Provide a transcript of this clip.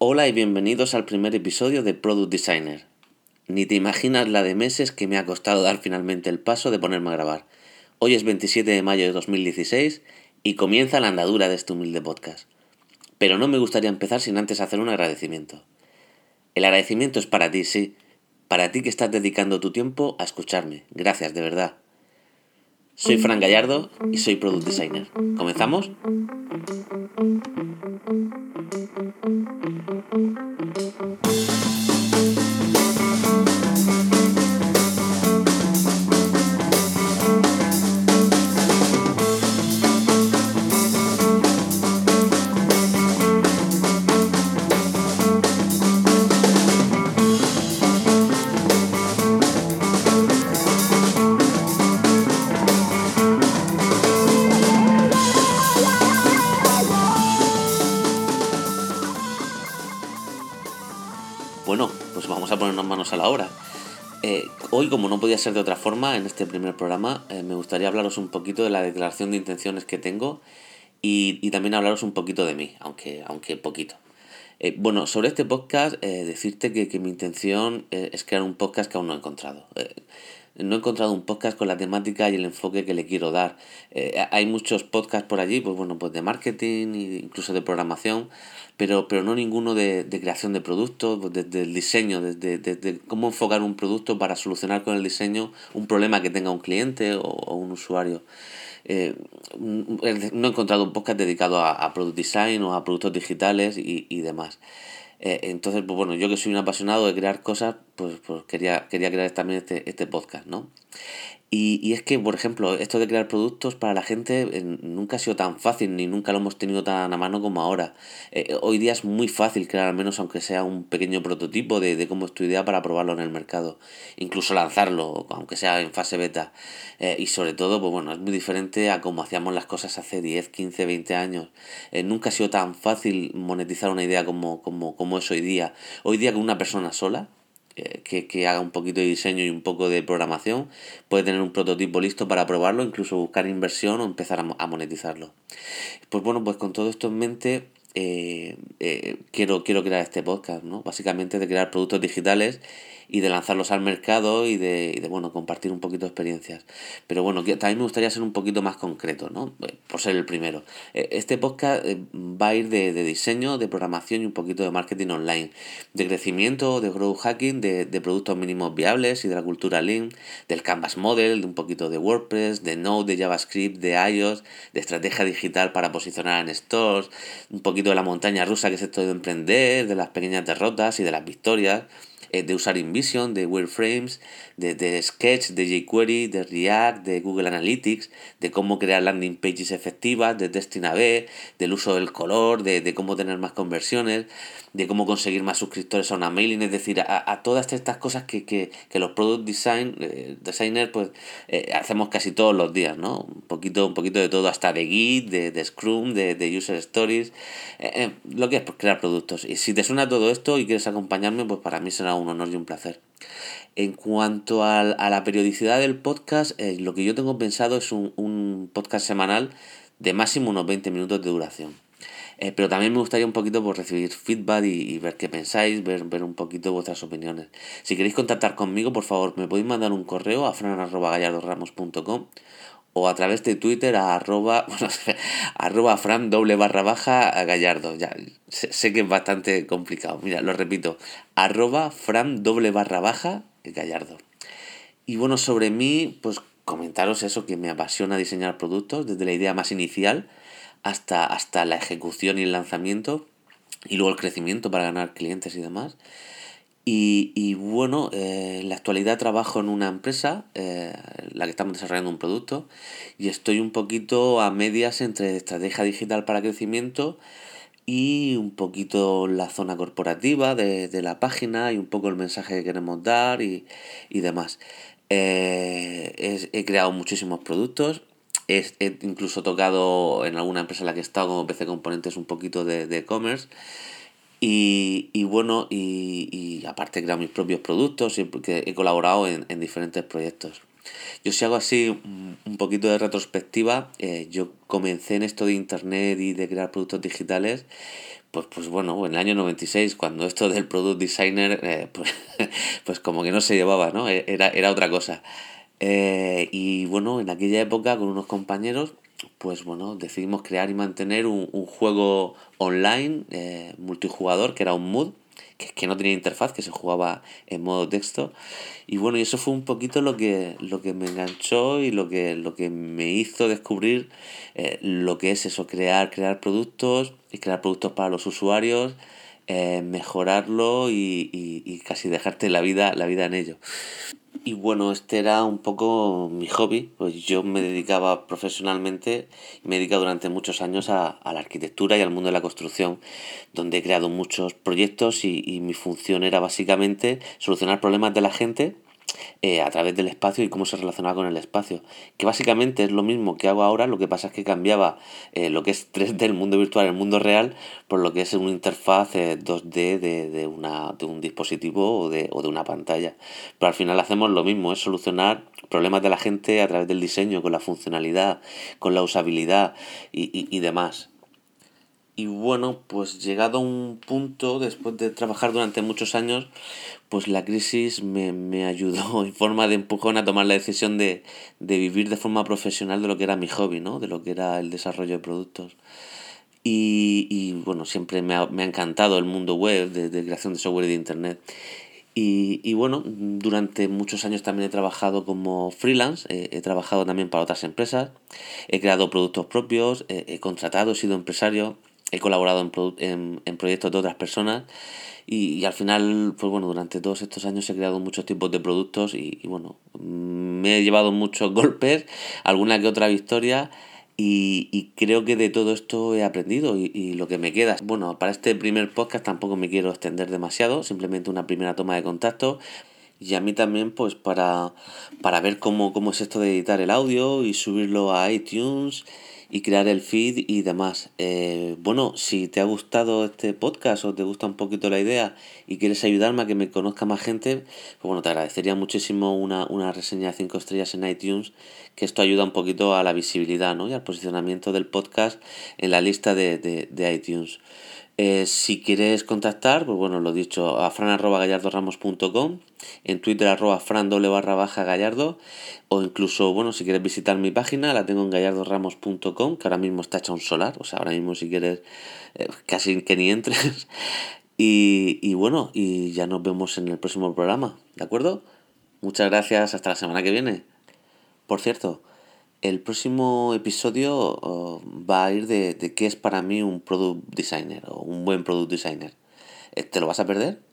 Hola y bienvenidos al primer episodio de Product Designer. Ni te imaginas la de meses que me ha costado dar finalmente el paso de ponerme a grabar. Hoy es 27 de mayo de 2016 y comienza la andadura de este humilde podcast. Pero no me gustaría empezar sin antes hacer un agradecimiento. El agradecimiento es para ti, sí, para ti que estás dedicando tu tiempo a escucharme. Gracias, de verdad. Soy Fran Gallardo y soy Product Designer. ¿Comenzamos? Bueno, pues vamos a ponernos manos a la obra. Eh, hoy, como no podía ser de otra forma, en este primer programa, eh, me gustaría hablaros un poquito de la declaración de intenciones que tengo y, también hablaros un poquito de mí, aunque, aunque poquito. Eh, bueno, sobre este podcast, decirte que, que, mi intención es crear un podcast que aún no he encontrado no he encontrado un podcast con la temática y el enfoque que le quiero dar. Eh, hay muchos podcasts por allí, pues bueno, pues de marketing incluso de programación, pero, pero no ninguno de, creación de productos, pues desde el diseño, desde, cómo enfocar un producto para solucionar con el diseño un problema que tenga un cliente o, un usuario. Eh, no he encontrado un podcast dedicado a, product design o a productos digitales y, y demás. Eh, entonces, pues bueno, yo que soy un apasionado de crear cosas, pues, pues quería, quería crear también este, este podcast, ¿no? Y, y, es que, por ejemplo, esto de crear productos para la gente eh, nunca ha sido tan fácil, ni nunca lo hemos tenido tan a mano como ahora. Eh, hoy día es muy fácil crear, al menos aunque sea un pequeño prototipo de, de, cómo es tu idea para probarlo en el mercado. Incluso lanzarlo, aunque sea en fase beta. Eh, y sobre todo, pues bueno, es muy diferente a cómo hacíamos las cosas hace 10, 15, 20 años. nunca ha sido tan fácil monetizar una idea como, como, como es hoy día. Hoy día con una persona sola, que, que, haga un poquito de diseño y un poco de programación, puede tener un prototipo listo para probarlo, incluso buscar inversión o empezar a, a monetizarlo. Pues bueno, pues con todo esto en mente, eh, eh, quiero, quiero crear este podcast, ¿no? Básicamente de crear productos digitales y de lanzarlos al mercado y de, bueno, compartir un poquito de experiencias. Pero bueno, también me gustaría ser un poquito más concreto, ¿no? Por ser el primero. Eh, este podcast va a ir de, de, diseño, de programación y un poquito de marketing online, de crecimiento, de growth hacking, de, de productos mínimos viables y de la cultura Lean, del Canvas Model, de un poquito de WordPress, de Node, de JavaScript, de iOS, de estrategia digital para posicionar en stores, un poquito de la montaña rusa que es esto de emprender, de las pequeñas derrotas y de las victorias eh, de usar InVision, de Wireframes, de, de Sketch, de jQuery, de React, de Google Analytics, de cómo crear landing pages efectivas, de Testing A-B, del uso del color, de cómo tener más conversiones, de cómo conseguir más suscriptores a una mailing, es decir, a, todas estas cosas que, que, que los product design, eh, designers pues eh, hacemos casi todos los días, ¿no? Un poquito, un poquito de todo, hasta de Git, de, de Scrum, de, de User Stories, eh, lo que es pues, crear productos. Y si te suena todo esto y quieres acompañarme, pues para mí será un honor y un placer. En cuanto a, a la periodicidad del podcast, lo que yo tengo pensado es un, un podcast semanal de máximo unos 20 minutos de duración. Eh, pero también me gustaría un poquito pues, recibir feedback y, ver qué pensáis, ver, ver un poquito vuestras opiniones. Si queréis contactar conmigo, por favor, me podéis mandar un correo a fran.gallardoramos.com o a través de Twitter a arroba, arroba fran doble barra baja a gallardo. Ya, sé, que es bastante complicado. Mira, lo repito, arroba fran doble barra baja gallardo. Y bueno, sobre mí, pues comentaros eso, que me apasiona diseñar productos desde la idea más inicial hasta, hasta la ejecución y el lanzamiento y luego el crecimiento para ganar clientes y demás. Y, y bueno, eh, en la actualidad trabajo en una empresa, eh, la que estamos desarrollando un producto, y estoy un poquito a medias entre estrategia digital para crecimiento y un poquito la zona corporativa de, de la página y un poco el mensaje que queremos dar y, y demás. Eh, he creado muchísimos productos, He, incluso tocado en alguna empresa en la que he estado como PC Componentes un poquito de e-commerce. y, y, bueno, y, y aparte he creado mis propios productos y que he colaborado en, en, diferentes proyectos. Yo si hago así un poquito de retrospectiva, eh, yo comencé en esto de internet y de crear productos digitales pues, pues bueno, en el año 96, cuando esto del product designer, eh, pues, pues como que no se llevaba, ¿no? E, era, era otra cosa. Eh, y bueno, en aquella época con unos compañeros, pues bueno, decidimos crear y mantener un, juego online eh, multijugador que era un mood que, que, no tenía interfaz, que se jugaba en modo texto. Y bueno, y eso fue un poquito lo que, lo que me enganchó y lo que, lo que me hizo descubrir eh, lo que es eso, crear, crear productos y crear productos para los usuarios, mejorarlo y, y, y, casi dejarte la vida, la vida en ello. Y bueno, este era un poco mi hobby, pues yo me dedicaba profesionalmente, me he dedicado durante muchos años a, la arquitectura y al mundo de la construcción, donde he creado muchos proyectos y mi función era básicamente solucionar problemas de la gente eh, a través del espacio y cómo se relacionaba con el espacio. Que básicamente es lo mismo que hago ahora, lo que pasa es que cambiaba eh, lo que es 3D, el mundo virtual, el mundo real, por lo que es una interfaz eh, 2D de, de, una, de un dispositivo o de, o de una pantalla. Pero al final hacemos lo mismo, es solucionar problemas de la gente a través del diseño, con la funcionalidad, con la usabilidad y, y, y demás. Y bueno, pues llegado a un punto, después de trabajar durante muchos años, pues la crisis me, me ayudó en forma de empujón a tomar la decisión de, de vivir de forma profesional de lo que era mi hobby, ¿no? De lo que era el desarrollo de productos. Y, y bueno, siempre me ha, me ha encantado el mundo web, de, de creación de software y de internet. Y, y, bueno, durante muchos años también he trabajado como freelance, eh, he trabajado también para otras empresas, he creado productos propios, eh, he contratado, he sido empresario, he colaborado en, en, en proyectos de otras personas y, y, al final, pues bueno, durante todos estos años he creado muchos tipos de productos y, y bueno, me he llevado muchos golpes, alguna que otra victoria y, y creo que de todo esto he aprendido y, y lo que me queda. Bueno, para este primer podcast tampoco me quiero extender demasiado, simplemente una primera toma de contacto y a mí también pues para, para ver cómo, cómo es esto de editar el audio y subirlo a iTunes y crear el feed y demás. Eh, bueno, si te ha gustado este podcast o te gusta un poquito la idea y quieres ayudarme a que me conozca más gente, pues bueno, te agradecería muchísimo una, una reseña de 5 estrellas en iTunes, que esto ayuda un poquito a la visibilidad ¿no? y al posicionamiento del podcast en la lista de, de, de iTunes. Eh, si quieres contactar, pues bueno, lo dicho, a fran.gallardoramos.com, en Twitter arroba fran barra baja gallardo, o incluso, bueno, si quieres visitar mi página, la tengo en gallardoramos.com, que ahora mismo está hecha un solar, o sea, ahora mismo si quieres, eh, casi que ni entres. y, y bueno, y ya nos vemos en el próximo programa, ¿de acuerdo? Muchas gracias, hasta la semana que viene. Por cierto, el próximo episodio va a ir de, de qué es para mí un product designer o un buen product designer. ¿Te lo vas a perder?